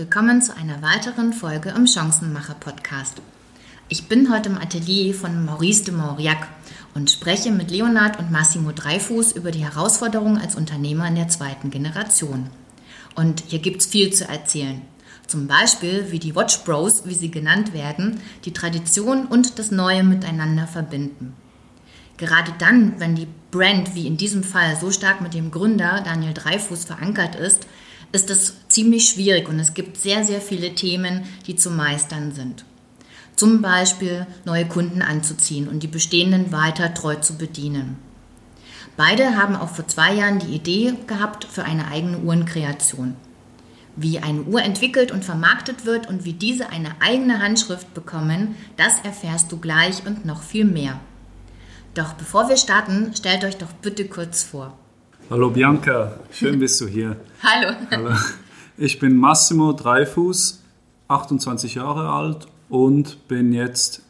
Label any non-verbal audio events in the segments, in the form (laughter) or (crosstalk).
willkommen zu einer weiteren Folge im Chancenmacher Podcast. Ich bin heute im Atelier von Maurice de Mauriac und spreche mit Leonard und Massimo Dreifuß über die Herausforderungen als Unternehmer in der zweiten Generation. Und hier gibt es viel zu erzählen. Zum Beispiel, wie die Watch Bros, wie sie genannt werden, die Tradition und das Neue miteinander verbinden. Gerade dann, wenn die Brand, wie in diesem Fall, so stark mit dem Gründer Daniel Dreifuß verankert ist, ist es ziemlich schwierig und es gibt sehr, sehr viele Themen, die zu meistern sind. Zum Beispiel neue Kunden anzuziehen und die bestehenden weiter treu zu bedienen. Beide haben auch vor zwei Jahren die Idee gehabt für eine eigene Uhrenkreation. Wie eine Uhr entwickelt und vermarktet wird und wie diese eine eigene Handschrift bekommen, das erfährst du gleich und noch viel mehr. Doch bevor wir starten, stellt euch doch bitte kurz vor. Hallo Bianca, schön bist du hier. (laughs) Hallo. Hallo. Ich bin Massimo Dreifuß, 28 Jahre alt und bin jetzt,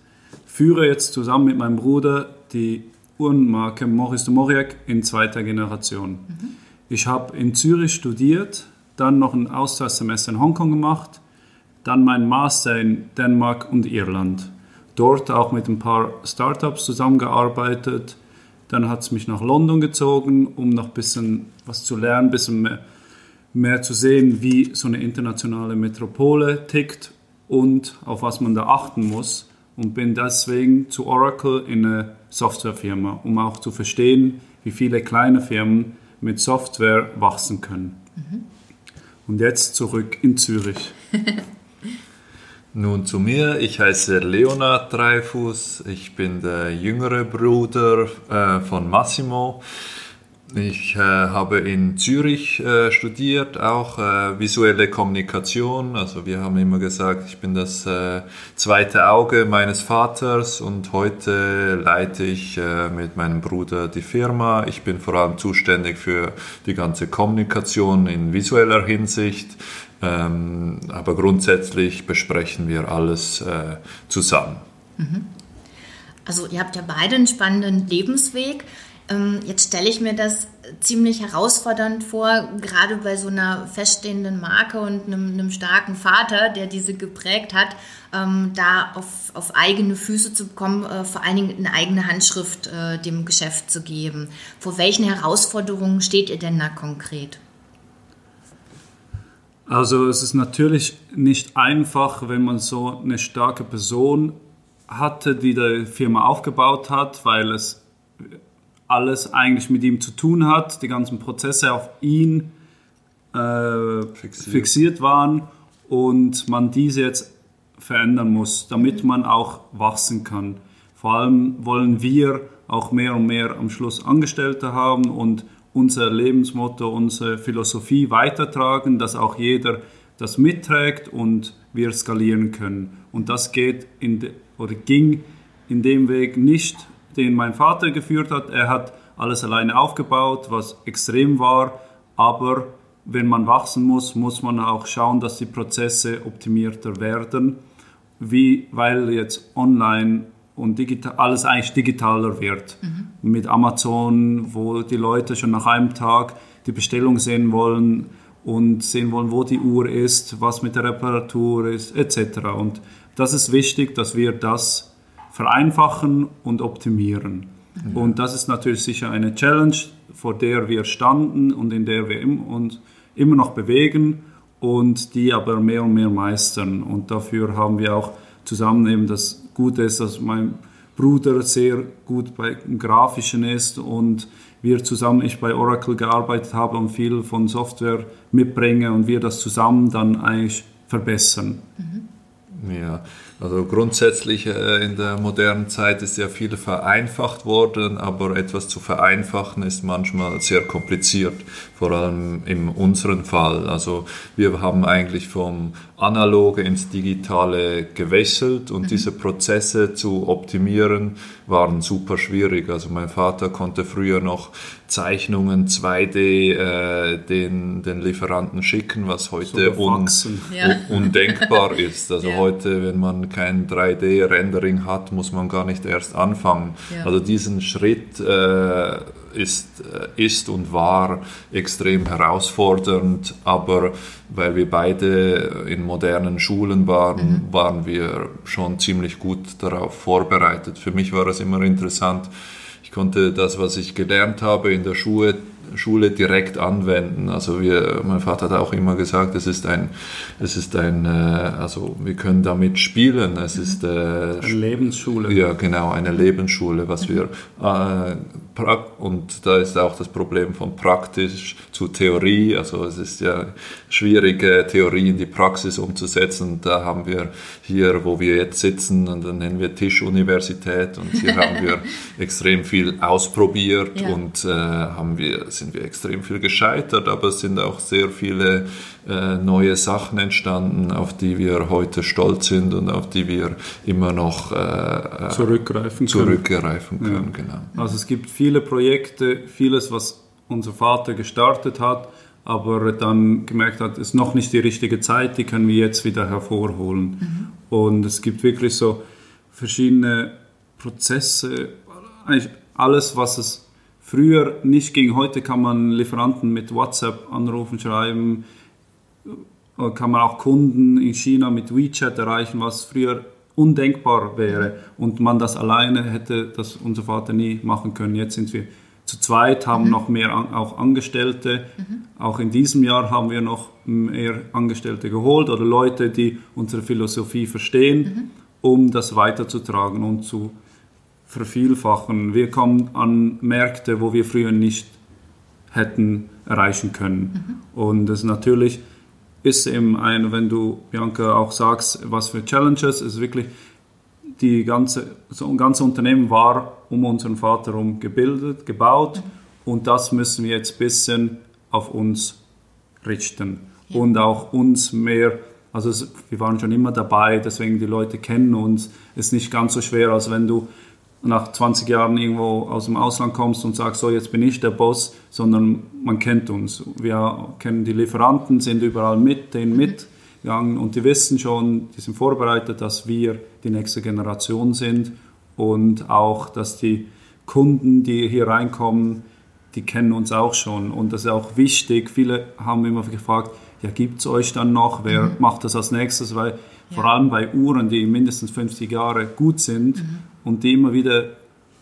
führe jetzt zusammen mit meinem Bruder die Uhrenmarke Maurice de Mauriac in zweiter Generation. Mhm. Ich habe in Zürich studiert, dann noch ein Austauschsemester in Hongkong gemacht, dann mein Master in Dänemark und Irland. Dort auch mit ein paar Startups zusammengearbeitet. Dann hat es mich nach London gezogen, um noch ein bisschen was zu lernen, ein bisschen mehr, mehr zu sehen, wie so eine internationale Metropole tickt und auf was man da achten muss. Und bin deswegen zu Oracle in eine Softwarefirma, um auch zu verstehen, wie viele kleine Firmen mit Software wachsen können. Mhm. Und jetzt zurück in Zürich. (laughs) Nun zu mir, ich heiße Leonard Dreifuß, ich bin der jüngere Bruder äh, von Massimo. Ich äh, habe in Zürich äh, studiert, auch äh, visuelle Kommunikation. Also wir haben immer gesagt, ich bin das äh, zweite Auge meines Vaters und heute leite ich äh, mit meinem Bruder die Firma. Ich bin vor allem zuständig für die ganze Kommunikation in visueller Hinsicht. Ähm, aber grundsätzlich besprechen wir alles äh, zusammen. Mhm. Also ihr habt ja beide einen spannenden Lebensweg. Ähm, jetzt stelle ich mir das ziemlich herausfordernd vor, gerade bei so einer feststehenden Marke und einem, einem starken Vater, der diese geprägt hat, ähm, da auf, auf, eigene Füße zu bekommen, äh, vor allen Dingen eine eigene Handschrift äh, dem Geschäft zu geben. Vor welchen Herausforderungen steht ihr denn da konkret? Also es ist natürlich nicht einfach, wenn man so eine starke Person hatte, die die Firma aufgebaut hat, weil es alles eigentlich mit ihm zu tun hat, die ganzen Prozesse auf ihn äh, fixiert. fixiert. waren und man diese jetzt verändern muss, damit man auch wachsen kann. Vor allem wollen wir auch mehr und mehr am Schluss Angestellte haben und unser Lebensmotto, unsere Philosophie weitertragen, dass auch jeder das mitträgt und wir skalieren können. Und das geht de, oder ging in dem Weg nicht den mein Vater geführt hat. Er hat alles alleine aufgebaut, was extrem war, aber wenn man wachsen muss, muss man auch schauen, dass die Prozesse optimierter werden, wie, weil jetzt online und digital, alles eigentlich digitaler wird. Mhm. Mit Amazon, wo die Leute schon nach einem Tag die Bestellung sehen wollen und sehen wollen, wo die Uhr ist, was mit der Reparatur ist, etc. Und das ist wichtig, dass wir das vereinfachen und optimieren. Mhm. Und das ist natürlich sicher eine Challenge, vor der wir standen und in der wir uns immer noch bewegen und die aber mehr und mehr meistern. Und dafür haben wir auch zusammen eben das Gute ist, dass mein Bruder sehr gut bei Grafischen ist und wir zusammen, ich bei Oracle gearbeitet habe und viel von Software mitbringe und wir das zusammen dann eigentlich verbessern. Mhm. Ja, also grundsätzlich äh, in der modernen Zeit ist ja viel vereinfacht worden, aber etwas zu vereinfachen ist manchmal sehr kompliziert, vor allem in unserem Fall. Also wir haben eigentlich vom Analoge ins Digitale gewechselt und mhm. diese Prozesse zu optimieren waren super schwierig. Also mein Vater konnte früher noch Zeichnungen 2D äh, den, den Lieferanten schicken, was heute So un. Ja. undenkbar ist. Also (laughs) Ja. heute, wenn man kein 3D-Rendering hat, muss man gar nicht erst anfangen. Ja. Also diesen Schritt äh, ist, äh, ist und war extrem herausfordernd, aber weil wir beide in modernen Schulen waren, waren wir schon ziemlich gut darauf vorbereitet. Für mich war es immer interessant, ich konnte das, was ich gelernt habe in der Schule, Schule direkt anwenden. Also wir, mein Vater hat auch immer gesagt, es ist ein, es ist ein, äh, also wir können damit spielen. Es ist äh, Eine Lebensschule. ja, genau, eine Lebensschule, was wir äh, und da ist auch das Problem von praktisch zu Theorie. Also es ist ja schwierig, äh, Theorie in die Praxis umzusetzen. Da haben wir hier, wo wir jetzt sitzen, und dann nennen wir Tischuniversität und hier haben wir (laughs) extrem viel ausprobiert Ja. und äh, haben wir, sind wir extrem viel gescheitert, aber es sind auch sehr viele äh, neue Sachen entstanden, auf die wir heute stolz sind und auf die wir immer noch äh, äh, Zurückgreifen können. zurückgreifen können. Genau. Also es gibt viele Projekte, vieles, was unser Vater gestartet hat, aber dann gemerkt hat, ist noch nicht die richtige Zeit, die können wir jetzt wieder hervorholen. Und es gibt wirklich so verschiedene Prozesse, eigentlich alles, was es früher nicht ging. Heute kann man Lieferanten mit WhatsApp anrufen, schreiben, äh, kann man auch Kunden in China mit WeChat erreichen, was früher undenkbar wäre und man das alleine hätte, das unser Vater nie machen können. Jetzt sind wir zu zweit, haben noch mehr an, auch Angestellte. Auch in diesem Jahr haben wir noch mehr Angestellte geholt oder Leute, die unsere Philosophie verstehen, um das weiterzutragen und zu vervielfachen. Wir kommen an Märkte, wo wir früher nicht hätten erreichen können. Und das natürlich ist eben ein, wenn du, Bianca, auch sagst, was für Challenges, ist wirklich die ganze, so ein ganzes Unternehmen war um unseren Vater herum gebildet, gebaut und das müssen wir jetzt ein bisschen auf uns richten Ja. und auch uns mehr, also es, wir waren schon immer dabei, deswegen die Leute kennen uns, ist nicht ganz so schwer, als wenn du nach 20 Jahren irgendwo aus dem Ausland kommst und sagst, so jetzt bin ich der Boss, sondern man kennt uns. Wir kennen die Lieferanten, sind überall mit, denen mitgegangen und die wissen schon, die sind vorbereitet, dass wir die nächste Generation sind und auch, dass die Kunden, die hier reinkommen, die kennen uns auch schon und das ist auch wichtig. Viele haben immer gefragt, ja, gibt es euch dann noch? Wer macht das als nächstes? Weil vor allem bei Uhren, die mindestens 50 Jahre gut sind und die immer wieder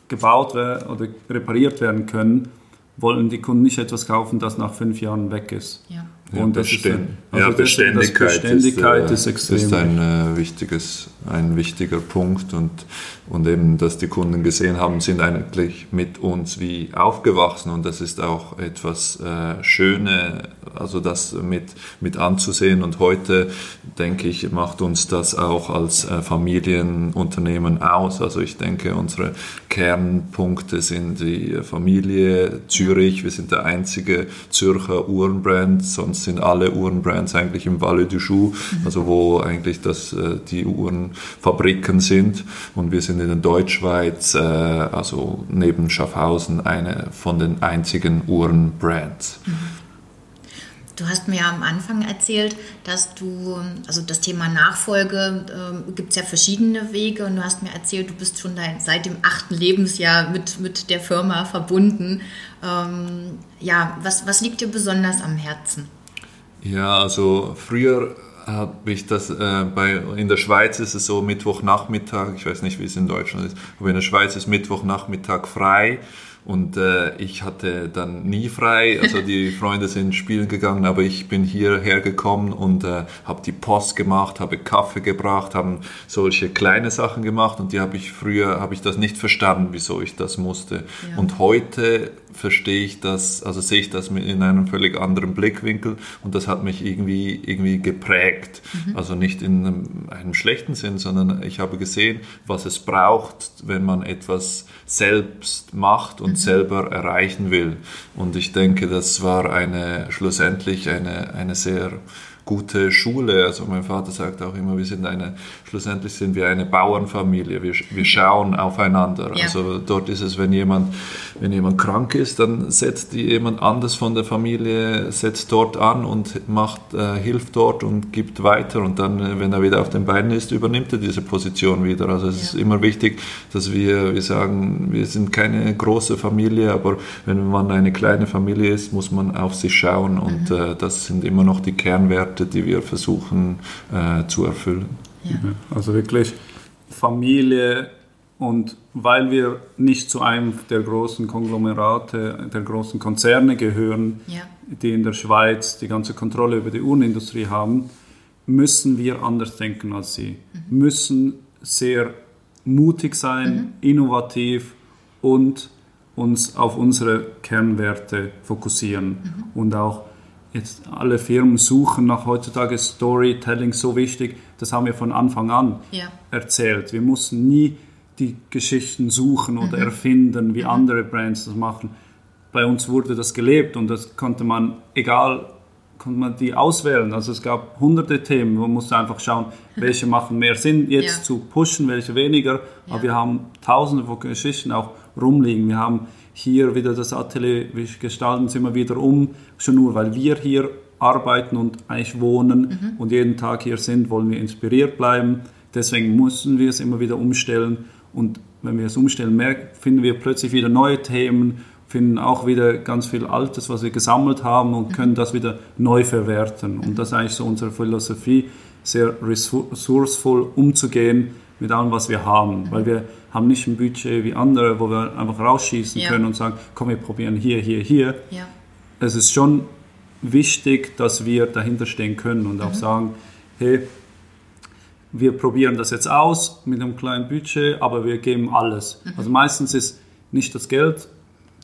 gebaut werden oder repariert werden können, wollen die Kunden nicht etwas kaufen, das nach fünf Jahren weg ist. Ja. Ja, Und das ist Bestän- ein- also ja, das- das Beständigkeit, Beständigkeit ist, ist äh, extrem ist ein, äh, wichtiges, ein wichtiger Punkt und, und eben, dass die Kunden gesehen haben, sind eigentlich mit uns wie aufgewachsen und das ist auch etwas äh, Schöne, also das mit, mit anzusehen und heute, denke ich, macht uns das auch als äh, Familienunternehmen aus. Also ich denke, unsere Kernpunkte sind die Familie Zürich, wir sind der einzige Zürcher Uhrenbrand, sonst sind alle Uhrenbrands eigentlich im Valle du Joux, also wo eigentlich das, äh, die Uhrenfabriken sind. Und wir sind in der Deutschschweiz, äh, also neben Schaffhausen, eine von den einzigen Uhrenbrands. Du hast mir am Anfang erzählt, dass du, also das Thema Nachfolge ähm, gibt es ja verschiedene Wege und du hast mir erzählt, du bist schon dein, seit dem achten Lebensjahr mit, mit der Firma verbunden. Ähm, ja, was, was liegt dir besonders am Herzen? Ja, also früher habe ich das äh, bei in der Schweiz ist es so Mittwochnachmittag, ich weiß nicht, wie es in Deutschland ist, aber in der Schweiz ist Mittwochnachmittag frei und äh, ich hatte dann nie frei, also die (laughs) Freunde sind spielen gegangen, aber ich bin hierher gekommen und äh, habe die Post gemacht, habe Kaffee gebracht, haben solche kleine Sachen gemacht und die habe ich früher habe ich das nicht verstanden, wieso ich das musste. Ja. Und heute verstehe ich das, also sehe ich das in einem völlig anderen Blickwinkel und das hat mich irgendwie, irgendwie geprägt. Also nicht in einem, einem schlechten Sinn, sondern ich habe gesehen, was es braucht, wenn man etwas selbst macht und selber erreichen will. Und ich denke, das war eine schlussendlich eine, eine sehr gute Schule. Also mein Vater sagt auch immer, wir sind eine, schlussendlich sind wir eine Bauernfamilie. Wir, wir schauen aufeinander. Ja. Also dort ist es, wenn jemand, wenn jemand krank ist, dann setzt jemand anders von der Familie, setzt dort an und macht, äh, hilft dort und gibt weiter. Und dann, äh, wenn er wieder auf den Beinen ist, übernimmt er diese Position wieder. Also es ja. ist immer wichtig, dass wir, wir sagen, wir sind keine große Familie, aber wenn man eine kleine Familie ist, muss man auf sich schauen. Und mhm. äh, das sind immer noch die Kernwerte, die wir versuchen äh, zu erfüllen. Ja. Also wirklich Familie und weil wir nicht zu einem der großen Konglomerate, der großen Konzerne gehören, ja. die in der Schweiz die ganze Kontrolle über die Uhrenindustrie haben, müssen wir anders denken als sie. Mhm. Müssen sehr mutig sein, mhm. innovativ und uns auf unsere Kernwerte fokussieren mhm. und auch jetzt alle Firmen suchen nach heutzutage Storytelling so wichtig, das haben wir von Anfang an ja. erzählt. Wir mussten nie die Geschichten suchen oder mhm. erfinden, wie mhm. andere Brands das machen. Bei uns wurde das gelebt und das konnte man, egal, konnte man die auswählen. Also es gab hunderte Themen, man musste einfach schauen, (laughs) welche machen mehr Sinn jetzt ja. zu pushen, welche weniger. Aber wir haben tausende von Geschichten auch rumliegen. Wir haben hier wieder das Atelier, wir gestalten es immer wieder um, schon nur weil wir hier arbeiten und eigentlich wohnen mhm. und jeden Tag hier sind, wollen wir inspiriert bleiben. Deswegen müssen wir es immer wieder umstellen und wenn wir es umstellen, merken, finden wir plötzlich wieder neue Themen, finden auch wieder ganz viel Altes, was wir gesammelt haben und können das wieder neu verwerten. Und das ist eigentlich so unsere Philosophie, sehr ressourceful umzugehen mit allem, was wir haben, weil wir haben nicht ein Budget wie andere, wo wir einfach rausschießen ja. können und sagen, komm, wir probieren hier, hier, hier. Ja. Es ist schon wichtig, dass wir dahinter stehen können und mhm. auch sagen, hey, wir probieren das jetzt aus mit einem kleinen Budget, aber wir geben alles. Mhm. Also meistens ist nicht das Geld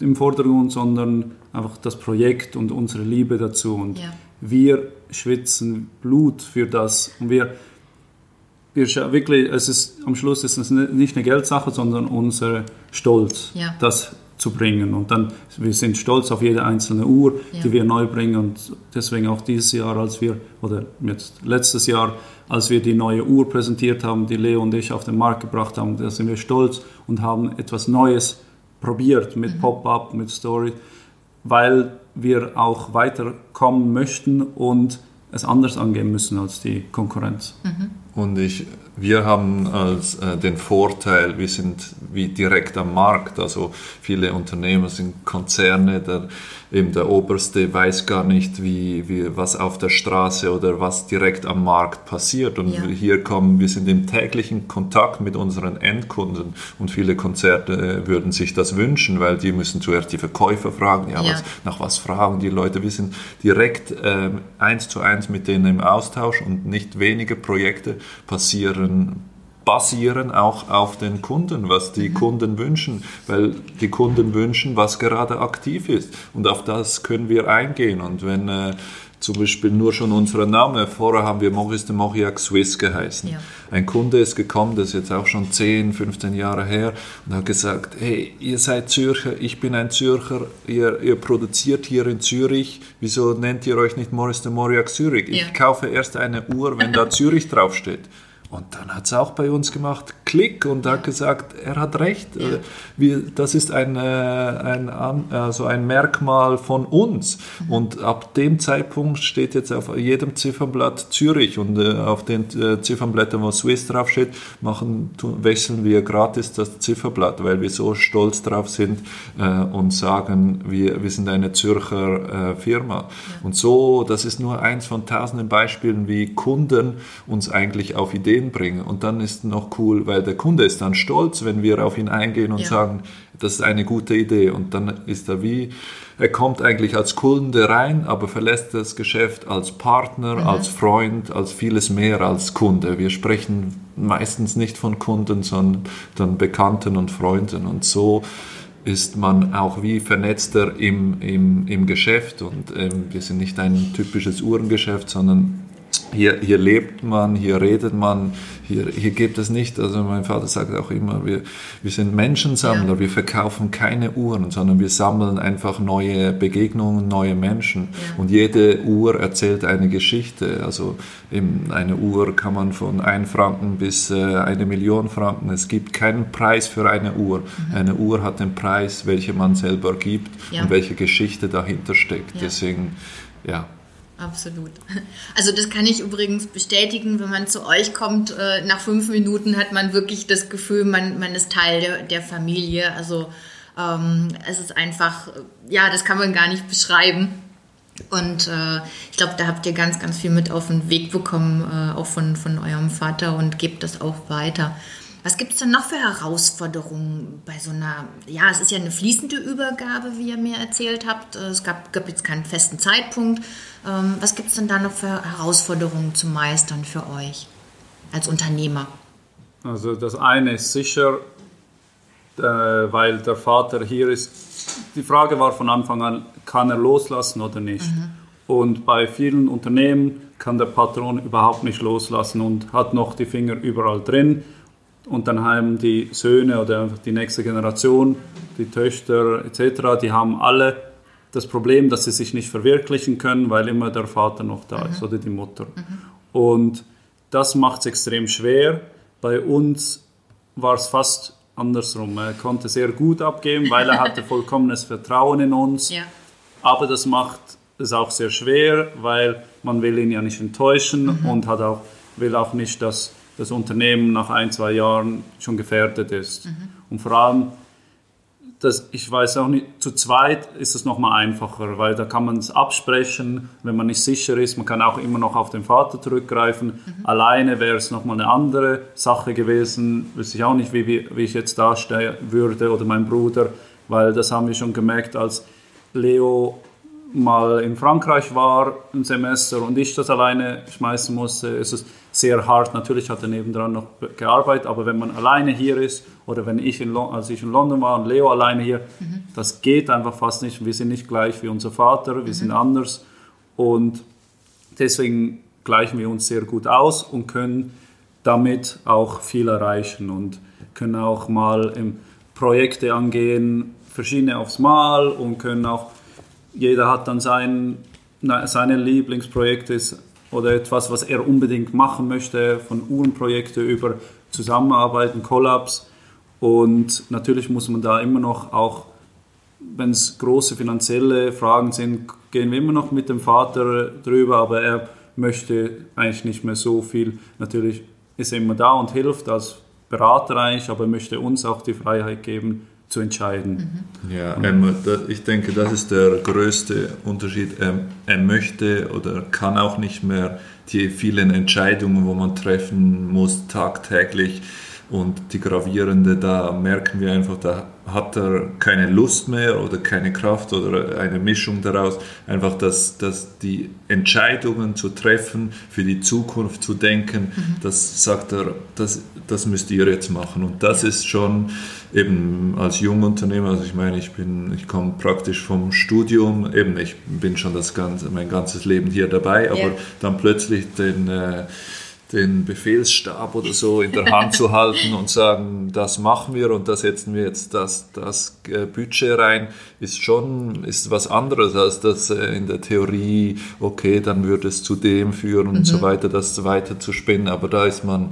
im Vordergrund, sondern einfach das Projekt und unsere Liebe dazu. Und ja. wir schwitzen Blut für das und wir wir wirklich, es ist, am Schluss ist es nicht eine Geldsache, sondern unser Stolz, ja. das zu bringen. Und dann, wir sind stolz auf jede einzelne Uhr, ja. die wir neu bringen. Und deswegen auch dieses Jahr, als wir, oder jetzt letztes Jahr, als wir die neue Uhr präsentiert haben, die Leo und ich auf den Markt gebracht haben, da sind wir stolz und haben etwas Neues probiert mit mhm. Pop-up, mit Story, weil wir auch weiterkommen möchten und es anders angehen müssen als die Konkurrenz. Mhm. Und ich, wir haben als, äh, den Vorteil, wir sind wie direkt am Markt. Also viele Unternehmen sind Konzerne, der, eben der Oberste weiß gar nicht, wie, wie, was auf der Straße oder was direkt am Markt passiert. Und ja. hier kommen, wir sind im täglichen Kontakt mit unseren Endkunden und viele Konzerte äh, würden sich das wünschen, weil die müssen zuerst die Verkäufer fragen, ja, ja. Was, nach was fragen die Leute. Wir sind direkt äh, eins zu eins mit denen im Austausch und nicht wenige Projekte passieren basieren auch auf den Kunden, was die mhm. Kunden wünschen, weil die Kunden wünschen, was gerade aktiv ist. Und auf das können wir eingehen. Und wenn äh, zum Beispiel nur schon unser Name, vorher haben wir Maurice de Mauriac Swiss geheißen. Ja. Ein Kunde ist gekommen, das ist jetzt auch schon 10, 15 Jahre her, und hat gesagt, hey, ihr seid Zürcher, ich bin ein Zürcher, ihr, ihr produziert hier in Zürich, wieso nennt ihr euch nicht Maurice de Mauriac Zürich? Ja. Ich kaufe erst eine Uhr, wenn da (laughs) Zürich draufsteht. Und dann hat es auch bei uns gemacht, Klick, und hat gesagt, er hat recht. Ja. Äh, wir, das ist ein, äh, ein, also ein Merkmal von uns. Mhm. Und ab dem Zeitpunkt steht jetzt auf jedem Ziffernblatt Zürich und äh, auf den Ziffernblättern, wo Swiss draufsteht, machen, wechseln wir gratis das Zifferblatt, weil wir so stolz drauf sind und sagen, wir, wir sind eine Zürcher Firma. Ja. Und so, das ist nur eins von tausenden Beispielen, wie Kunden uns eigentlich auf Ideen Ideen bringen. Und dann ist noch cool, weil der Kunde ist dann stolz, wenn wir auf ihn eingehen und ja. sagen, das ist eine gute Idee. Und dann ist er wie, er kommt eigentlich als Kunde rein, aber verlässt das Geschäft als Partner, mhm. als Freund, als vieles mehr als Kunde. Wir sprechen meistens nicht von Kunden, sondern Bekannten und Freunden. Und so ist man auch wie vernetzter im, im, im Geschäft. Und ähm, wir sind nicht ein typisches Uhrengeschäft, sondern hier, hier lebt man, hier redet man, hier, hier gibt es nicht, also mein Vater sagt auch immer, wir, wir sind Menschensammler, ja. wir verkaufen keine Uhren, sondern wir sammeln einfach neue Begegnungen, neue Menschen. Ja. Und jede Uhr erzählt eine Geschichte. Also eben eine Uhr kann man von 1 Franken bis äh, eine Million Franken. Es gibt keinen Preis für eine Uhr. Mhm. Eine Uhr hat den Preis, welchen man selber gibt ja. und welche Geschichte dahinter steckt. Deswegen, ja. Absolut. Also das kann ich übrigens bestätigen, wenn man zu euch kommt, äh, nach fünf Minuten hat man wirklich das Gefühl, man, man ist Teil der, der Familie. Also ähm, es ist einfach, ja, das kann man gar nicht beschreiben. Und äh, ich glaube, da habt ihr ganz, ganz viel mit auf den Weg bekommen, äh, auch von, von eurem Vater und gebt das auch weiter. Was gibt es denn noch für Herausforderungen bei so einer, ja, es ist ja eine fließende Übergabe, wie ihr mir erzählt habt. Es gab, gab jetzt keinen festen Zeitpunkt. Ähm, was gibt es denn da noch für Herausforderungen zu meistern für euch als Unternehmer? Also das eine ist sicher, äh, weil der Vater hier ist. Die Frage war von Anfang an, kann er loslassen oder nicht? Mhm. Und bei vielen Unternehmen kann der Patron überhaupt nicht loslassen und hat noch die Finger überall drin und dann haben die Söhne oder die nächste Generation, die Töchter etc., die haben alle das Problem, dass sie sich nicht verwirklichen können, weil immer der Vater noch da mhm. ist oder die Mutter. Mhm. Und das macht es extrem schwer. Bei uns war es fast andersrum. Er konnte sehr gut abgeben, weil er hatte (laughs) vollkommenes Vertrauen in uns. Ja. Aber das macht es auch sehr schwer, weil man will ihn ja nicht enttäuschen mhm. und hat auch, will auch nicht, dass das Unternehmen nach ein, zwei Jahren schon gefährdet ist. Mhm. Und vor allem, das, ich weiß auch nicht, zu zweit ist es nochmal einfacher, weil da kann man es absprechen, wenn man nicht sicher ist. Man kann auch immer noch auf den Vater zurückgreifen. Mhm. Alleine wäre es nochmal eine andere Sache gewesen. Wüsste ich auch nicht, wie, wie, wie ich jetzt dastehen würde oder mein Bruder, weil das haben wir schon gemerkt, als Leo mal in Frankreich war, ein Semester, und ich das alleine schmeißen musste, ist es sehr hart. Natürlich hat er nebendran noch gearbeitet, aber wenn man alleine hier ist oder wenn ich in, als ich in London war und Leo alleine hier, mhm. das geht einfach fast nicht. Wir sind nicht gleich wie unser Vater, wir mhm. sind anders und deswegen gleichen wir uns sehr gut aus und können damit auch viel erreichen und können auch mal Projekte angehen, verschiedene aufs Mal und können auch jeder hat dann sein, seine Lieblingsprojekte oder etwas, was er unbedingt machen möchte, von Uhrenprojekte über Zusammenarbeiten, Collabs. Und natürlich muss man da immer noch auch, wenn es große finanzielle Fragen sind, gehen wir immer noch mit dem Vater drüber, aber er möchte eigentlich nicht mehr so viel. Natürlich ist er immer da und hilft als Berater eigentlich, aber er möchte uns auch die Freiheit geben, zu entscheiden. Mhm. Ja, ähm, ich denke, das ist der größte Unterschied. Ähm, er möchte oder kann auch nicht mehr die vielen Entscheidungen, wo man treffen muss, tagtäglich und die gravierende, da merken wir einfach, da hat er keine Lust mehr oder keine Kraft oder eine Mischung daraus, einfach dass, dass die Entscheidungen zu treffen, für die Zukunft zu denken, mhm. das sagt er, das, das müsst ihr jetzt machen. Und das ist schon eben als Jungunternehmer, also ich meine, ich bin, ich komme praktisch vom Studium, eben ich bin schon das ganze, mein ganzes Leben hier dabei, aber ja. dann plötzlich den äh, den Befehlsstab oder so in der Hand zu halten und sagen, das machen wir und da setzen wir jetzt das, das äh, Budget rein, ist schon ist was anderes als das äh, in der Theorie, okay, dann würde es zu dem führen und mhm. so weiter, das weiter zu spinnen. Aber da ist man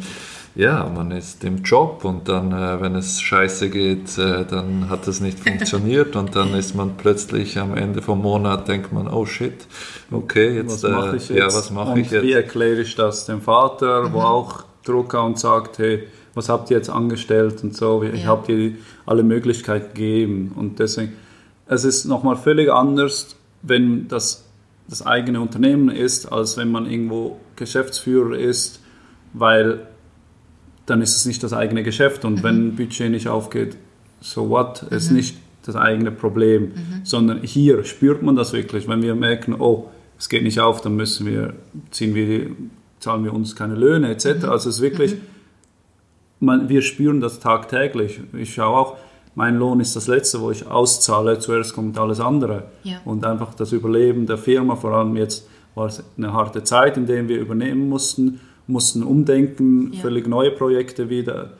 ja, man ist im Job und dann, äh, wenn es scheiße geht, äh, dann hat es nicht funktioniert und dann ist man plötzlich am Ende vom Monat, denkt man, oh shit, okay, jetzt, was mache ich jetzt? Ja, was mache ich jetzt? Wie erkläre ich das dem Vater, mhm. wo auch Druck und sagt, hey, was habt ihr jetzt angestellt und so, ich ja. habe dir alle Möglichkeiten gegeben und deswegen, es ist nochmal völlig anders, wenn das das eigene Unternehmen ist, als wenn man irgendwo Geschäftsführer ist, weil dann ist es nicht das eigene Geschäft. Und mhm. wenn Budget nicht aufgeht, so what, ist mhm. nicht das eigene Problem, mhm. sondern hier spürt man das wirklich. Wenn wir merken, oh, es geht nicht auf, dann müssen wir, ziehen wir, zahlen wir uns keine Löhne etc. Mhm. Also es ist wirklich, man, wir spüren das tagtäglich. Ich schaue auch, mein Lohn ist das Letzte, wo ich auszahle, zuerst kommt alles andere. Ja. Und einfach das Überleben der Firma, vor allem jetzt war es eine harte Zeit, in der wir übernehmen mussten, mussten umdenken, Ja. völlig neue Projekte wieder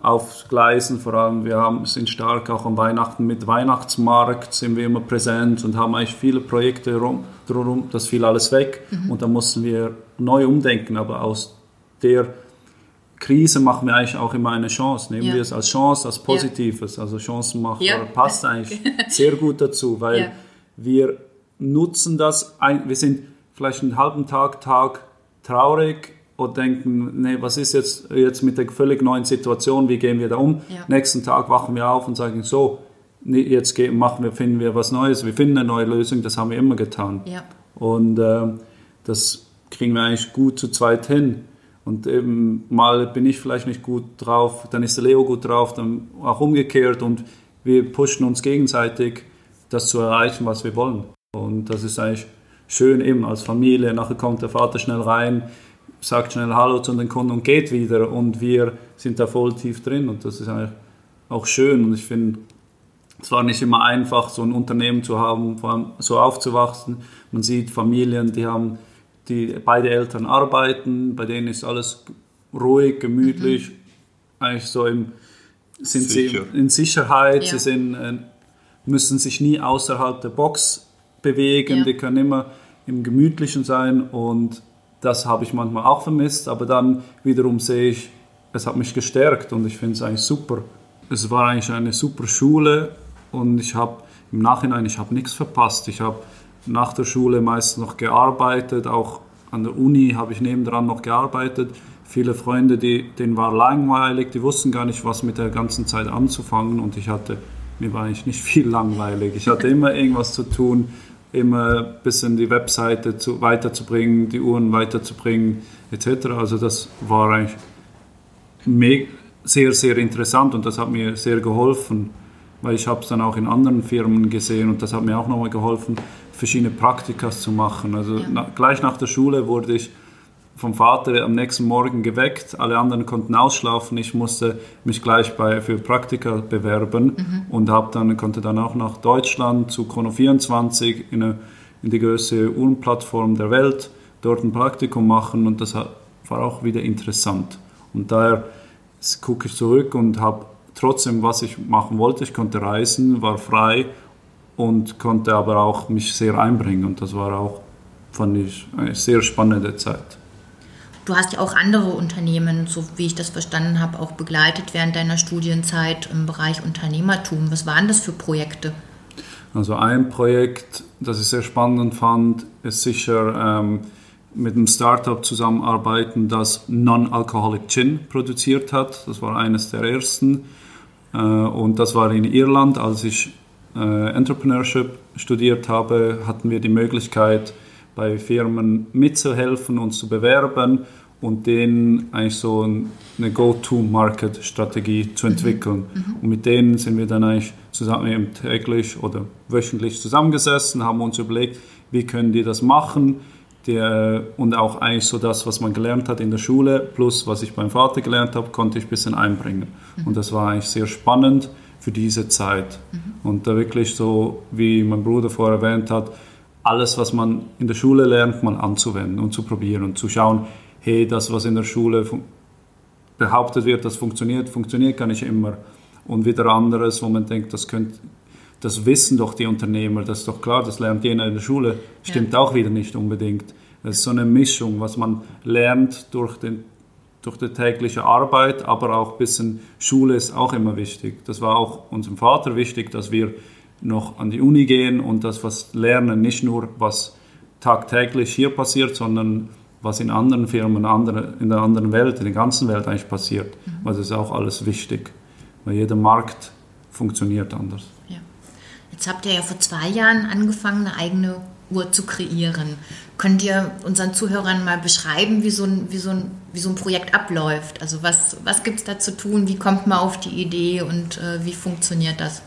aufgleisen. Vor allem, wir haben, sind stark auch am Weihnachten mit Weihnachtsmarkt, sind wir immer präsent und haben eigentlich viele Projekte rum, drumherum, das fiel alles weg und da mussten wir neu umdenken, aber aus der Krise machen wir eigentlich auch immer eine Chance. Nehmen Ja. wir es als Chance, als Positives. Also Chancenmacher Ja. passt eigentlich (laughs) sehr gut dazu, weil Ja. wir nutzen das, ein, wir sind vielleicht einen halben Tag, Tag traurig und denken, nee, was ist jetzt, jetzt mit der völlig neuen Situation, wie gehen wir da um? Ja. Nächsten Tag wachen wir auf und sagen, so, nee, jetzt gehen, machen wir, finden wir was Neues, wir finden eine neue Lösung, das haben wir immer getan. Ja. Und ähm, das kriegen wir eigentlich gut zu zweit hin. Und eben mal bin ich vielleicht nicht gut drauf, dann ist der Leo gut drauf, dann auch umgekehrt und wir pushen uns gegenseitig, das zu erreichen, was wir wollen. Und das ist eigentlich schön eben als Familie. Nachher kommt der Vater schnell rein, sagt schnell Hallo zu den Kunden und geht wieder. Und wir sind da voll tief drin. Und das ist eigentlich auch schön. Und ich finde, es war nicht immer einfach, so ein Unternehmen zu haben, vor allem so aufzuwachsen. Man sieht Familien, die haben, die beide Eltern arbeiten, bei denen ist alles ruhig, gemütlich, eigentlich so im, sind Sicher. sie in Sicherheit, Ja. sie sind, äh, müssen sich nie außerhalb der Box bewegen, Ja. die können immer im Gemütlichen sein. Und das habe ich manchmal auch vermisst, aber dann wiederum sehe ich, es hat mich gestärkt und ich finde es eigentlich super. Es war eigentlich eine super Schule und ich habe im Nachhinein, ich habe nichts verpasst. Ich habe nach der Schule meist noch gearbeitet, auch an der Uni habe ich nebendran noch gearbeitet. Viele Freunde, die, denen war langweilig, die wussten gar nicht, was mit der ganzen Zeit anzufangen und ich hatte, mir war eigentlich nicht viel (laughs) langweilig. Ich hatte immer irgendwas zu tun, immer ein bisschen die Webseite zu, weiterzubringen, die Uhren weiterzubringen, etc. Also das war eigentlich sehr, sehr interessant und das hat mir sehr geholfen, weil ich habe es dann auch in anderen Firmen gesehen und das hat mir auch nochmal geholfen, verschiedene Praktikas zu machen. Also Ja. na, gleich nach der Schule wurde ich vom Vater am nächsten Morgen geweckt, alle anderen konnten ausschlafen, ich musste mich gleich bei, für Praktika bewerben und hab dann, konnte dann auch nach Deutschland zu Chrono24 in, eine, in die größte Uhrenplattform der Welt dort ein Praktikum machen und das hat, war auch wieder interessant. Und daher gucke ich zurück und habe trotzdem, was ich machen wollte, ich konnte reisen, war frei und konnte aber auch mich sehr einbringen. Und das war auch, fand ich, eine sehr spannende Zeit. Du hast ja auch andere Unternehmen, so wie ich das verstanden habe, auch begleitet während deiner Studienzeit im Bereich Unternehmertum. Was waren das für Projekte? Also ein Projekt, das ich sehr spannend fand, ist sicher ähm, mit einem Startup zusammenarbeiten, das Non-Alcoholic Gin produziert hat. Das war eines der ersten. Äh, und das war in Irland, als ich äh, Entrepreneurship studiert habe, hatten wir die Möglichkeit, bei Firmen mitzuhelfen, uns zu bewerben und denen eigentlich so ein- eine Go-to-Market-Strategie zu entwickeln. Und mit denen sind wir dann eigentlich zusammen eben täglich oder wöchentlich zusammengesessen, haben uns überlegt, wie können die das machen. Der, und auch eigentlich so das, was man gelernt hat in der Schule, plus was ich beim Vater gelernt habe, konnte ich ein bisschen einbringen. Und das war eigentlich sehr spannend für diese Zeit. Und da wirklich so, wie mein Bruder vorher erwähnt hat, alles, was man in der Schule lernt, mal anzuwenden und zu probieren und zu schauen, hey, das, was in der Schule behauptet wird, das funktioniert, funktioniert gar nicht immer. Und wieder anderes, wo man denkt, das könnte, das wissen doch die Unternehmer, das ist doch klar, das lernt jeder in der Schule, stimmt auch wieder nicht unbedingt. Das ist so eine Mischung, was man lernt durch, den, durch die tägliche Arbeit, aber auch ein bisschen Schule ist auch immer wichtig. Das war auch unserem Vater wichtig, dass wir noch an die Uni gehen und das was lernen, nicht nur was tagtäglich hier passiert, sondern was in anderen Firmen, andere, in der anderen Welt, in der ganzen Welt eigentlich passiert. Weil das ist auch alles wichtig, weil jeder Markt funktioniert anders. Ja. Jetzt habt ihr ja vor zwei Jahren angefangen, eine eigene Uhr zu kreieren. Könnt ihr unseren Zuhörern mal beschreiben, wie so ein, wie so ein, wie so ein Projekt abläuft? Also was, was gibt es da zu tun? Wie kommt man auf die Idee und äh, wie funktioniert das?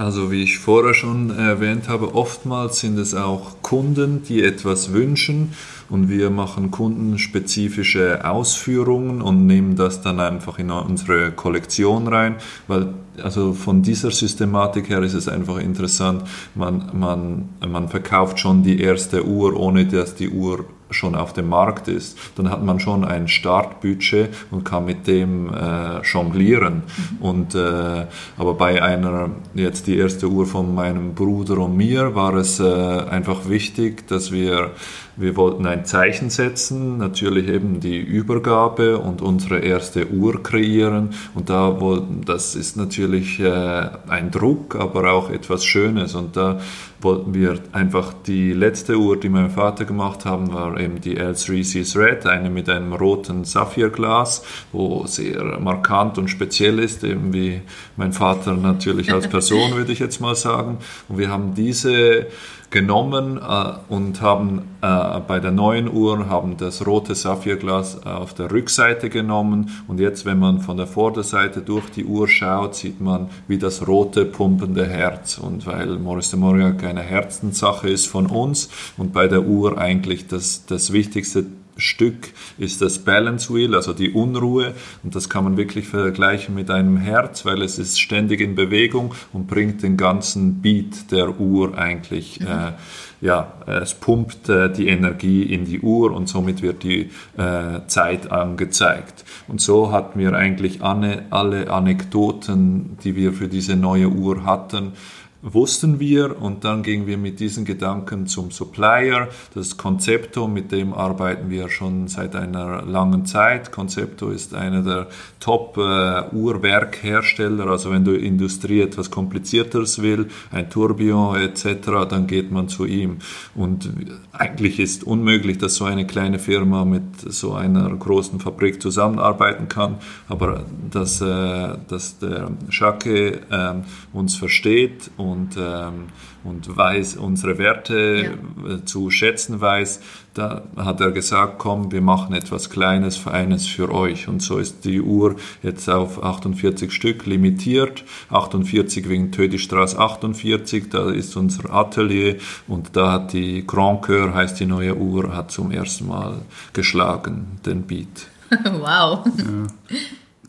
Also wie ich vorher schon erwähnt habe, oftmals sind es auch Kunden, die etwas wünschen und wir machen kundenspezifische Ausführungen und nehmen das dann einfach in unsere Kollektion rein, weil also von dieser Systematik her ist es einfach interessant, man, man, man verkauft schon die erste Uhr, ohne dass die Uhr schon auf dem Markt ist, dann hat man schon ein Startbudget und kann mit dem äh, jonglieren. Mhm. Und, äh, aber bei einer, jetzt die erste Uhr von meinem Bruder und mir, war es äh, einfach wichtig, dass wir wir wollten ein Zeichen setzen, natürlich eben die Übergabe und unsere erste Uhr kreieren. Und da wollten, das ist natürlich äh, ein Druck, aber auch etwas Schönes. Und da wollten wir einfach die letzte Uhr, die mein Vater gemacht haben, war eben die L3Cs Red, eine mit einem roten Saphirglas, wo sehr markant und speziell ist, eben wie mein Vater natürlich als Person, (laughs) würde ich jetzt mal sagen. Und wir haben diese genommen äh, und haben äh, bei der neuen Uhr haben das rote Saphirglas auf der Rückseite genommen. Und jetzt, wenn man von der Vorderseite durch die Uhr schaut, sieht man wie das rote pumpende Herz. Und weil Maurice de Mauriac eine Herzenssache ist von uns und bei der Uhr eigentlich das, das wichtigste Stück ist das Balance Wheel, also die Unruhe. Und das kann man wirklich vergleichen mit einem Herz, weil es ist ständig in Bewegung und bringt den ganzen Beat der Uhr eigentlich. Mhm. Äh, ja, es pumpt äh, die Energie in die Uhr und somit wird die äh, Zeit angezeigt. Und so hatten wir eigentlich alle, alle Anekdoten, die wir für diese neue Uhr hatten, wussten wir und dann gingen wir mit diesen Gedanken zum Supplier. Das Concepto, mit dem arbeiten wir schon seit einer langen Zeit. Concepto ist einer der Top-Uhrwerkhersteller. Also wenn du Industrie etwas komplizierteres will, ein Tourbillon etc., dann geht man zu ihm. Und eigentlich ist unmöglich, dass so eine kleine Firma mit so einer großen Fabrik zusammenarbeiten kann. Aber dass, äh, dass der Schacke äh, uns versteht und und, ähm, und weiß, unsere Werte ja. Äh, zu schätzen weiß, da hat er gesagt, komm, wir machen etwas Kleines, Feines für euch. Und so ist die Uhr jetzt auf 48 Stück limitiert. 48 wegen Tödistraße 48, da ist unser Atelier und da hat die Grand Coeur, heißt die neue Uhr, hat zum ersten Mal geschlagen, den Beat. (laughs) wow. Ja.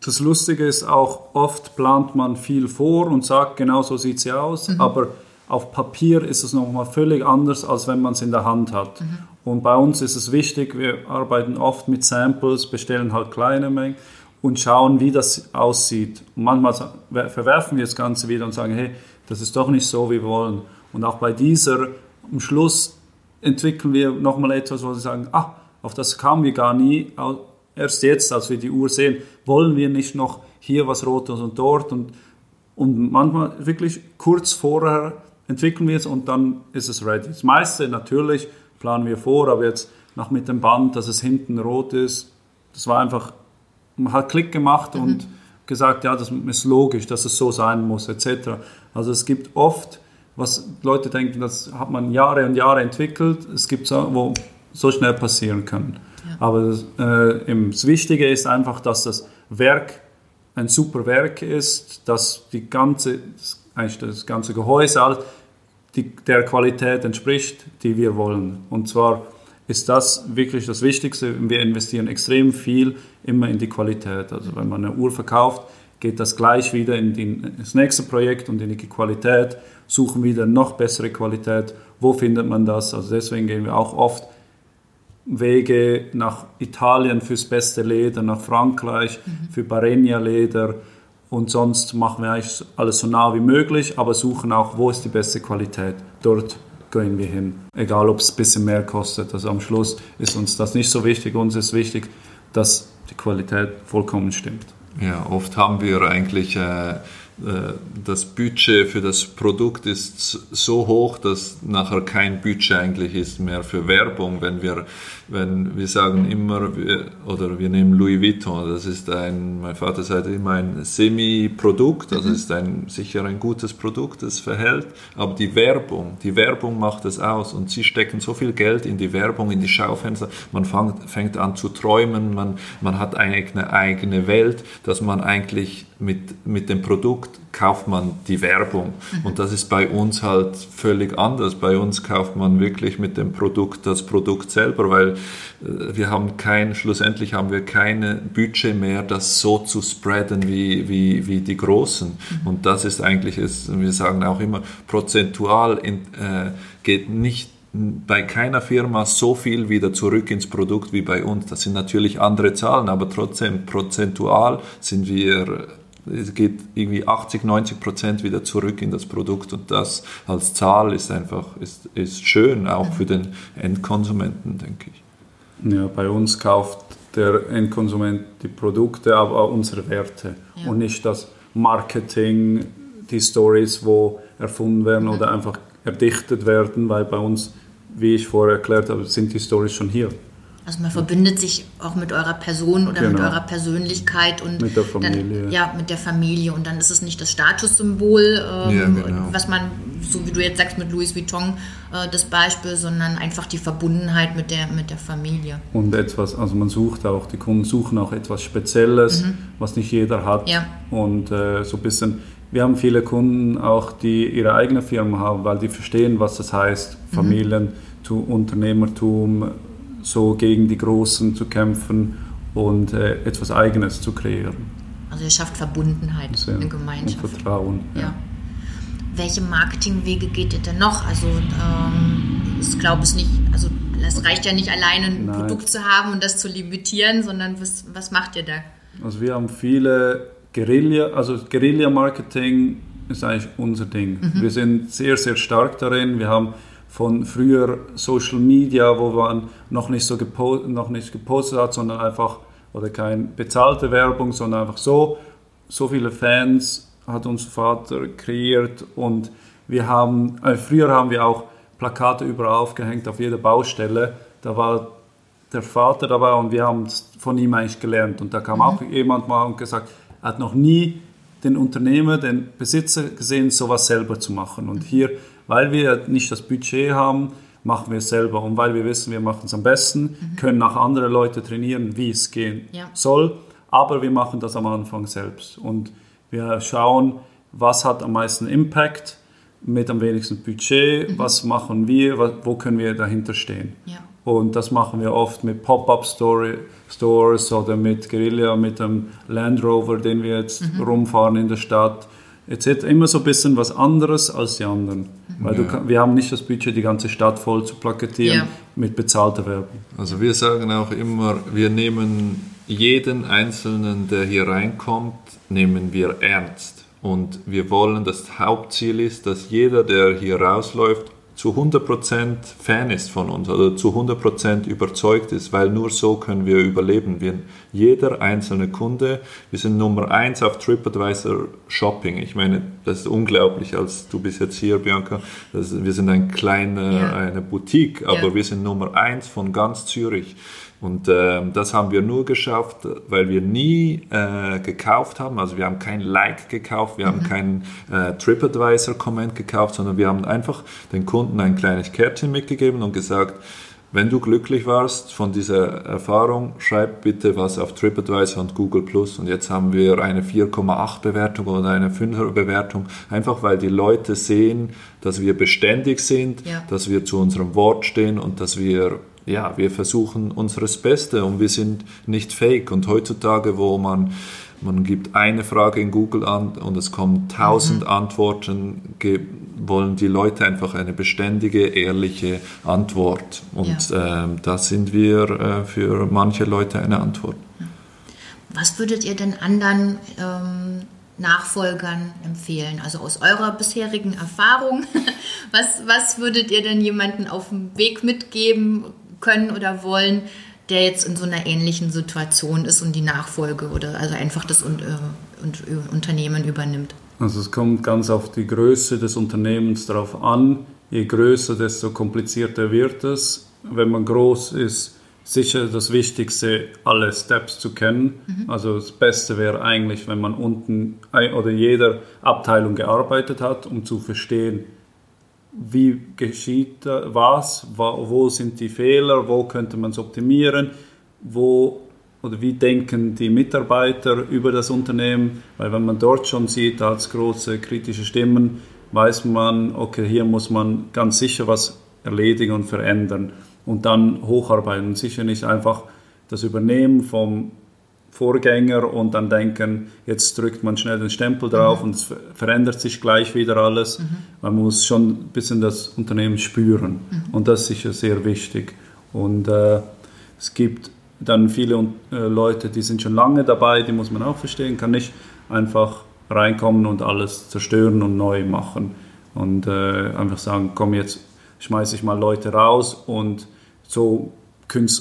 Das Lustige ist auch, oft plant man viel vor und sagt, genau so sieht sie aus, mhm. aber auf Papier ist es nochmal völlig anders, als wenn man es in der Hand hat. Mhm. Und bei uns ist es wichtig, wir arbeiten oft mit Samples, bestellen halt kleine Mengen und schauen, wie das aussieht. Und manchmal verwerfen wir das Ganze wieder und sagen, hey, das ist doch nicht so, wie wir wollen. Und auch bei dieser, am Schluss entwickeln wir nochmal etwas, wo wir sagen, ah, auf das kamen wir gar nie, erst jetzt, als wir die Uhr sehen, wollen wir nicht noch hier was Rotes und dort und, und manchmal wirklich kurz vorher entwickeln wir es und dann ist es ready. Das meiste natürlich planen wir vor, aber jetzt nach mit dem Band, dass es hinten rot ist, das war einfach, man hat Klick gemacht mhm. und gesagt, ja, das ist logisch, dass es so sein muss, etc. Also es gibt oft, was Leute denken, das hat man Jahre und Jahre entwickelt, es gibt so, wo so schnell passieren können. Aber das, äh, das Wichtige ist einfach, dass das Werk ein super Werk ist, dass die ganze, das, eigentlich das ganze Gehäuse alles die, der Qualität entspricht, die wir wollen. Und zwar ist das wirklich das Wichtigste. Wir investieren extrem viel immer in die Qualität. Also wenn man eine Uhr verkauft, geht das gleich wieder in, die, das nächste Projekt und in die Qualität, suchen wieder noch bessere Qualität. Wo findet man das? Also deswegen gehen wir auch oft Wege nach Italien fürs beste Leder, nach Frankreich mhm. für Barenia Leder und sonst machen wir eigentlich alles so nah wie möglich, aber suchen auch, wo ist die beste Qualität. Dort gehen wir hin, egal ob es ein bisschen mehr kostet. Also am Schluss ist uns das nicht so wichtig, uns ist wichtig, dass die Qualität vollkommen stimmt. Ja, oft haben wir eigentlich äh, äh, das Budget für das Produkt ist so hoch, dass nachher kein Budget eigentlich ist mehr für Werbung. Wenn wir, wenn wir sagen immer, oder wir nehmen Louis Vuitton, das ist ein, mein Vater sagt immer ein Semi-Produkt, also mhm. ist ein, sicher ein gutes Produkt, das verhält, aber die Werbung, die Werbung macht es aus und sie stecken so viel Geld in die Werbung, in die Schaufenster, man fängt, fängt an zu träumen, man, man hat eine eigene Welt, dass man eigentlich mit, mit dem Produkt kauft man die Werbung. Mhm. Und das ist bei uns halt völlig anders. Bei uns kauft man wirklich mit dem Produkt das Produkt selber, weil wir haben kein, schlussendlich haben wir kein Budget mehr, das so zu spreaden wie, wie, wie die Großen. Mhm. Und das ist eigentlich, ist, wir sagen auch immer, prozentual in, äh, geht nicht bei keiner Firma so viel wieder zurück ins Produkt wie bei uns. Das sind natürlich andere Zahlen, aber trotzdem prozentual sind wir, es geht irgendwie 80, 90 Prozent wieder zurück in das Produkt und das als Zahl ist einfach, ist, ist schön, auch für den Endkonsumenten, denke ich. Ja, bei uns kauft der Endkonsument die Produkte, aber auch unsere Werte ja. und nicht das Marketing, die Stories, wo erfunden werden mhm. oder einfach erdichtet werden, weil bei uns wie ich vorher erklärt habe, sind die Stories schon hier. Also man verbindet sich auch mit eurer Person oder genau. mit eurer Persönlichkeit und mit der Familie. Dann, ja, mit der Familie. Und dann ist es nicht das Statussymbol, ähm, ja, genau. was man, so wie du jetzt sagst, mit Louis Vuitton äh, das Beispiel, sondern einfach die Verbundenheit mit der, mit der Familie. Und etwas, also man sucht auch, die Kunden suchen auch etwas Spezielles, mhm. was nicht jeder hat. Ja. Und äh, so ein bisschen wir haben viele Kunden auch, die ihre eigene Firma haben, weil die verstehen, was das heißt, mhm. Familientum, Unternehmertum, so gegen die Großen zu kämpfen und äh, etwas Eigenes zu kreieren. Also ihr schafft Verbundenheit, Sehr, eine Gemeinschaft. Und Vertrauen. Ja. ja. Welche Marketingwege geht ihr denn noch? Also ähm, ich glaube es nicht, also es reicht ja nicht alleine ein Nein. Produkt zu haben und das zu limitieren, sondern was, was macht ihr da? Also wir haben viele Guerilla, also Guerilla-Marketing ist eigentlich unser Ding. Mhm. Wir sind sehr, sehr stark darin. Wir haben von früher Social Media, wo man noch nicht so gepostet, noch nicht gepostet hat, sondern einfach, oder keine bezahlte Werbung, sondern einfach so, so viele Fans hat unser Vater kreiert und wir haben, äh, früher haben wir auch Plakate überall aufgehängt, auf jeder Baustelle. Da war der Vater dabei und wir haben von ihm eigentlich gelernt. Und da kam mhm. auch jemand mal und gesagt, hat noch nie den Unternehmer, den Besitzer gesehen, sowas selber zu machen. Und hier, weil wir nicht das Budget haben, machen wir es selber. Und weil wir wissen, wir machen es am besten, mhm. können auch andere Leute trainieren, wie es gehen ja. soll. Aber wir machen das am Anfang selbst. Und wir schauen, was hat am meisten Impact mit am wenigsten Budget, mhm. was machen wir, wo können wir dahinter stehen. Ja. Und das machen wir oft mit Pop-up-Stores oder mit Guerilla, mit dem Land Rover, den wir jetzt mhm. rumfahren in der Stadt. Jetzt immer so ein bisschen was anderes als die anderen. Weil ja. du, wir haben nicht das Budget, die ganze Stadt voll zu plakatieren ja. mit bezahlter Werbung. Also wir sagen auch immer, wir nehmen jeden Einzelnen, der hier reinkommt, nehmen wir ernst. Und wir wollen, das Hauptziel ist, dass jeder, der hier rausläuft, zu 100% Fan ist von uns oder zu 100% überzeugt ist, weil nur so können wir überleben. Wir, jeder einzelne Kunde, wir sind Nummer 1 auf TripAdvisor Shopping. Ich meine, das ist unglaublich, als du bist jetzt hier, Bianca. Das, wir sind ein kleine, ja. eine Boutique, aber ja. wir sind Nummer 1 von ganz Zürich. Und äh, das haben wir nur geschafft, weil wir nie äh, gekauft haben. Also wir haben kein Like gekauft, wir mhm. haben keinen äh, TripAdvisor-Comment gekauft, sondern wir haben einfach den Kunden ein kleines Kärtchen mitgegeben und gesagt, wenn du glücklich warst von dieser Erfahrung, schreib bitte was auf TripAdvisor und Google Plus. Und jetzt haben wir eine 4,8 Bewertung oder eine 5er Bewertung, einfach weil die Leute sehen, dass wir beständig sind, ja. dass wir zu unserem Wort stehen und dass wir ja, wir versuchen unseres Beste und wir sind nicht fake. Und heutzutage, wo man, man gibt eine Frage in Google an und es kommen tausend mhm. Antworten, wollen die Leute einfach eine beständige, ehrliche Antwort. Und ja. äh, da sind wir äh, für manche Leute eine Antwort. Was würdet ihr denn anderen ähm, Nachfolgern empfehlen? Also aus eurer bisherigen Erfahrung, (laughs) was, was würdet ihr denn jemanden auf dem Weg mitgeben? können oder wollen, der jetzt in so einer ähnlichen Situation ist und die Nachfolge oder also einfach das und, äh, und, äh, Unternehmen übernimmt? Also es kommt ganz auf die Größe des Unternehmens darauf an. Je größer, desto komplizierter wird es. Wenn man groß ist, sicher das Wichtigste, alle Steps zu kennen. Mhm. Also das Beste wäre eigentlich, wenn man unten oder jeder Abteilung gearbeitet hat, um zu verstehen, wie geschieht was, wo sind die Fehler, wo könnte man es optimieren, wo oder wie denken die Mitarbeiter über das Unternehmen, weil wenn man dort schon sieht als große kritische Stimmen, weiß man, okay, hier muss man ganz sicher was erledigen und verändern und dann hocharbeiten. Sicher nicht einfach das Übernehmen vom Vorgänger und dann denken, jetzt drückt man schnell den Stempel drauf mhm. und es verändert sich gleich wieder alles. Mhm. Man muss schon ein bisschen das Unternehmen spüren mhm. und das ist sicher sehr wichtig. Und äh, es gibt dann viele äh, Leute, die sind schon lange dabei, die muss man auch verstehen, kann nicht einfach reinkommen und alles zerstören und neu machen und äh, einfach sagen, komm jetzt schmeiße ich mal Leute raus und so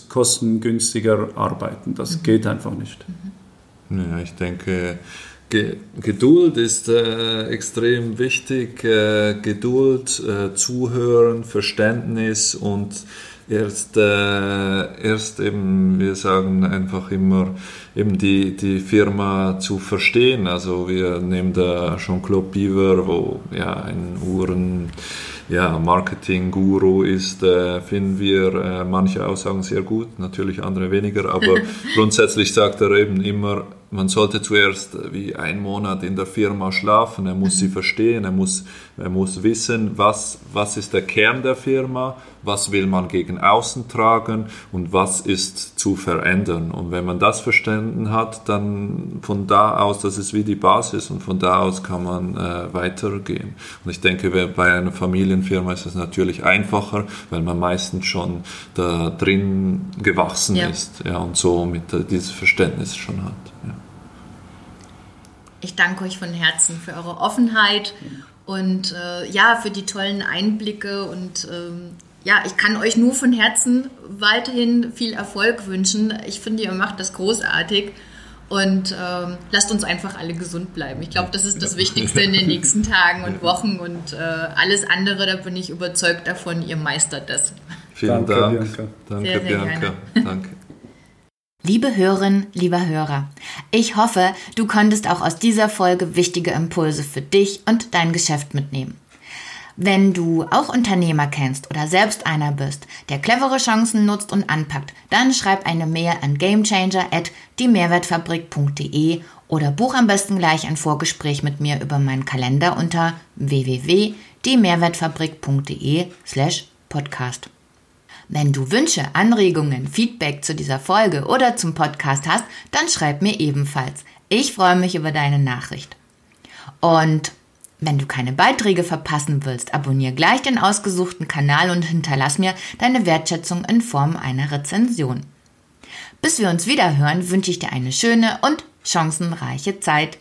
kostengünstiger arbeiten. Das mhm. geht einfach nicht. Ja, ich denke, Geduld ist äh, extrem wichtig. Äh, Geduld, äh, Zuhören, Verständnis und erst, äh, erst eben, wir sagen einfach immer, eben die, die Firma zu verstehen. Also wir nehmen da Jean-Claude Beaver, wo ja ein Uhren ja, Marketing-Guru ist, äh, finden wir äh, manche Aussagen sehr gut, natürlich andere weniger, aber (laughs) grundsätzlich sagt er eben immer, man sollte zuerst wie einen Monat in der Firma schlafen, er muss mhm. sie verstehen, er muss, er muss wissen, was, was ist der Kern der Firma, was will man gegen außen tragen und was ist zu verändern. Und wenn man das verstanden hat, dann von da aus, das ist wie die Basis und von da aus kann man äh, weitergehen. Und ich denke, bei einer Familienfirma ist es natürlich einfacher, weil man meistens schon da drin gewachsen ja. ist ja, und so mit äh, dieses Verständnis schon hat. Ja. Ich danke euch von Herzen für eure Offenheit und äh, ja, für die tollen Einblicke und ähm, ja, ich kann euch nur von Herzen weiterhin viel Erfolg wünschen. Ich finde, ihr macht das großartig und ähm, lasst uns einfach alle gesund bleiben. Ich glaube, das ist das Wichtigste in den (laughs) nächsten Tagen und Wochen und äh, alles andere, da bin ich überzeugt davon, ihr meistert das. Vielen Danke, Dank. Bianca. Danke, sehr, sehr Bianca. Gerne. Danke. Liebe Hörerin, lieber Hörer, ich hoffe, du konntest auch aus dieser Folge wichtige Impulse für dich und dein Geschäft mitnehmen. Wenn du auch Unternehmer kennst oder selbst einer bist, der clevere Chancen nutzt und anpackt, dann schreib eine Mail an gamechanger at diemehrwertfabrik.de oder buch am besten gleich ein Vorgespräch mit mir über meinen Kalender unter www.diemehrwertfabrik.de slash podcast. Wenn du Wünsche, Anregungen, Feedback zu dieser Folge oder zum Podcast hast, dann schreib mir ebenfalls. Ich freue mich über deine Nachricht. Und wenn du keine Beiträge verpassen willst, abonniere gleich den ausgesuchten Kanal und hinterlass mir deine Wertschätzung in Form einer Rezension. Bis wir uns wieder hören, wünsche ich dir eine schöne und chancenreiche Zeit.